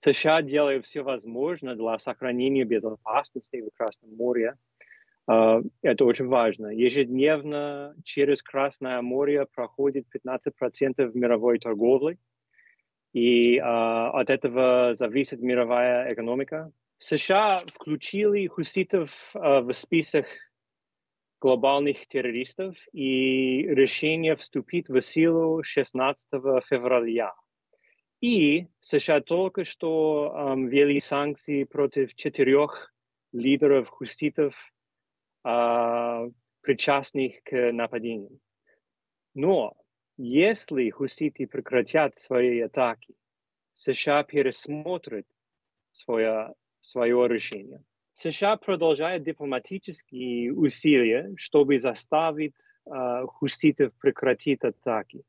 США делают все возможное для сохранения безопасности в Красном море. Uh, это очень важно. Ежедневно через Красное море проходит 15% мировой торговли, и uh, от этого зависит мировая экономика. США включили хуситов uh, в список глобальных террористов, и решение вступит в силу 16 февраля. И США только что um, ввели санкции против четырех лидеров хуситов, uh, причастных к нападениям. Но если хуситы прекратят свои атаки, США пересмотрят свое, свое решение. США продолжает дипломатические усилия, чтобы заставить uh, хуситов прекратить атаки.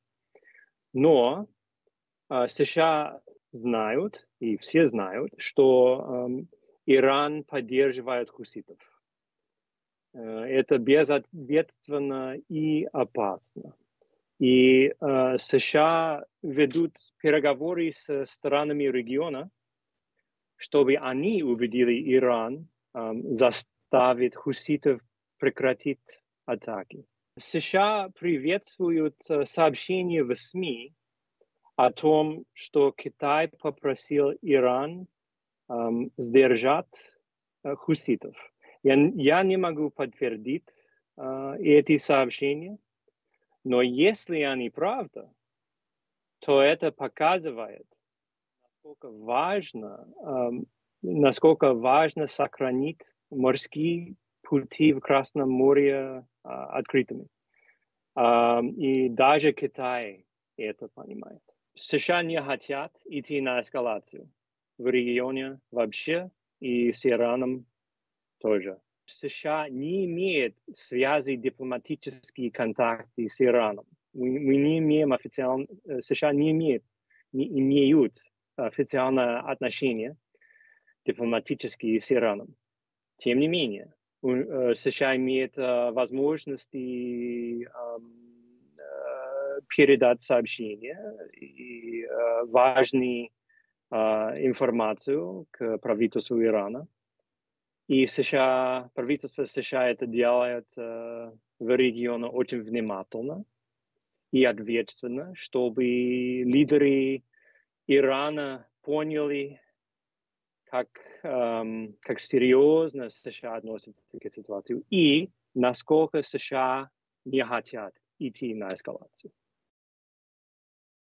Но США знают, и все знают, что um, Иран поддерживает хуситов. Uh, это безответственно и опасно. И uh, США ведут переговоры с странами региона, чтобы они убедили Иран заставит хуситов прекратить атаки. США приветствуют э, сообщения в СМИ о том, что Китай попросил Иран эм, сдержать э, хуситов. Я, я не могу подтвердить э, эти сообщения, но если они правда, то это показывает, насколько важно эм, насколько важно сохранить морские пути в Красном море а, открытыми. А, и даже Китай это понимает. США не хотят идти на эскалацию в регионе вообще и с Ираном тоже. США не имеет связи дипломатические контакты с Ираном. Мы, мы не имеем официально, э, США не имеют, не имеют официальное отношение дипломатические с Ираном. Тем не менее, э, США имеет э, возможности э, передать сообщения и важную информацию к правительству Ирана. И США, правительство США это делает в регионе очень внимательно и ответственно, чтобы лидеры Ирана поняли как, эм, как серьезно США относятся к ситуации и насколько США не хотят идти на эскалацию.